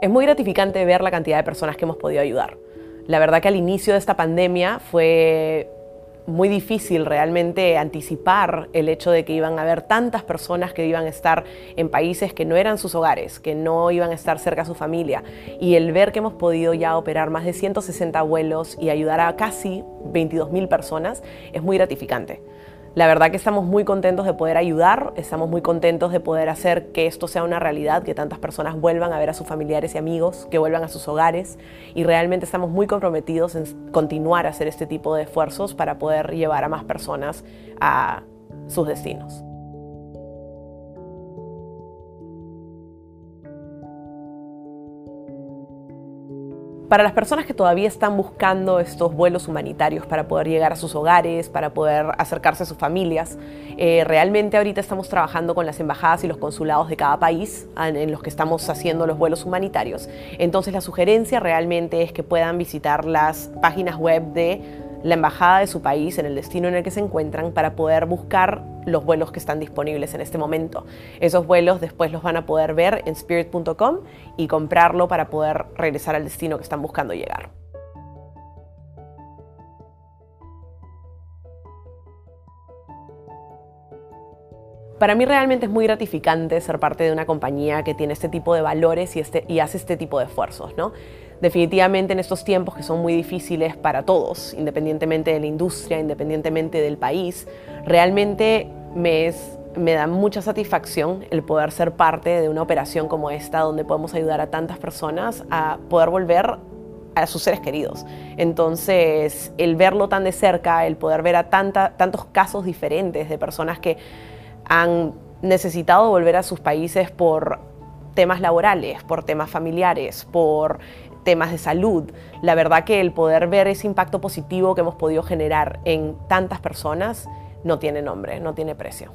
Es muy gratificante ver la cantidad de personas que hemos podido ayudar. La verdad que al inicio de esta pandemia fue muy difícil realmente anticipar el hecho de que iban a haber tantas personas que iban a estar en países que no eran sus hogares, que no iban a estar cerca a su familia. Y el ver que hemos podido ya operar más de 160 vuelos y ayudar a casi 22.000 personas es muy gratificante. La verdad que estamos muy contentos de poder ayudar, estamos muy contentos de poder hacer que esto sea una realidad, que tantas personas vuelvan a ver a sus familiares y amigos, que vuelvan a sus hogares y realmente estamos muy comprometidos en continuar a hacer este tipo de esfuerzos para poder llevar a más personas a sus destinos. Para las personas que todavía están buscando estos vuelos humanitarios para poder llegar a sus hogares, para poder acercarse a sus familias, eh, realmente ahorita estamos trabajando con las embajadas y los consulados de cada país en los que estamos haciendo los vuelos humanitarios. Entonces la sugerencia realmente es que puedan visitar las páginas web de la embajada de su país en el destino en el que se encuentran para poder buscar los vuelos que están disponibles en este momento. Esos vuelos después los van a poder ver en spirit.com y comprarlo para poder regresar al destino que están buscando llegar. Para mí realmente es muy gratificante ser parte de una compañía que tiene este tipo de valores y, este, y hace este tipo de esfuerzos. ¿no? Definitivamente en estos tiempos que son muy difíciles para todos, independientemente de la industria, independientemente del país, realmente me, me da mucha satisfacción el poder ser parte de una operación como esta, donde podemos ayudar a tantas personas a poder volver a sus seres queridos. Entonces, el verlo tan de cerca, el poder ver a tantos casos diferentes de personas que han necesitado volver a sus países por temas laborales, por temas familiares, por temas de salud. La verdad que el poder ver ese impacto positivo que hemos podido generar en tantas personas no tiene nombre, no tiene precio.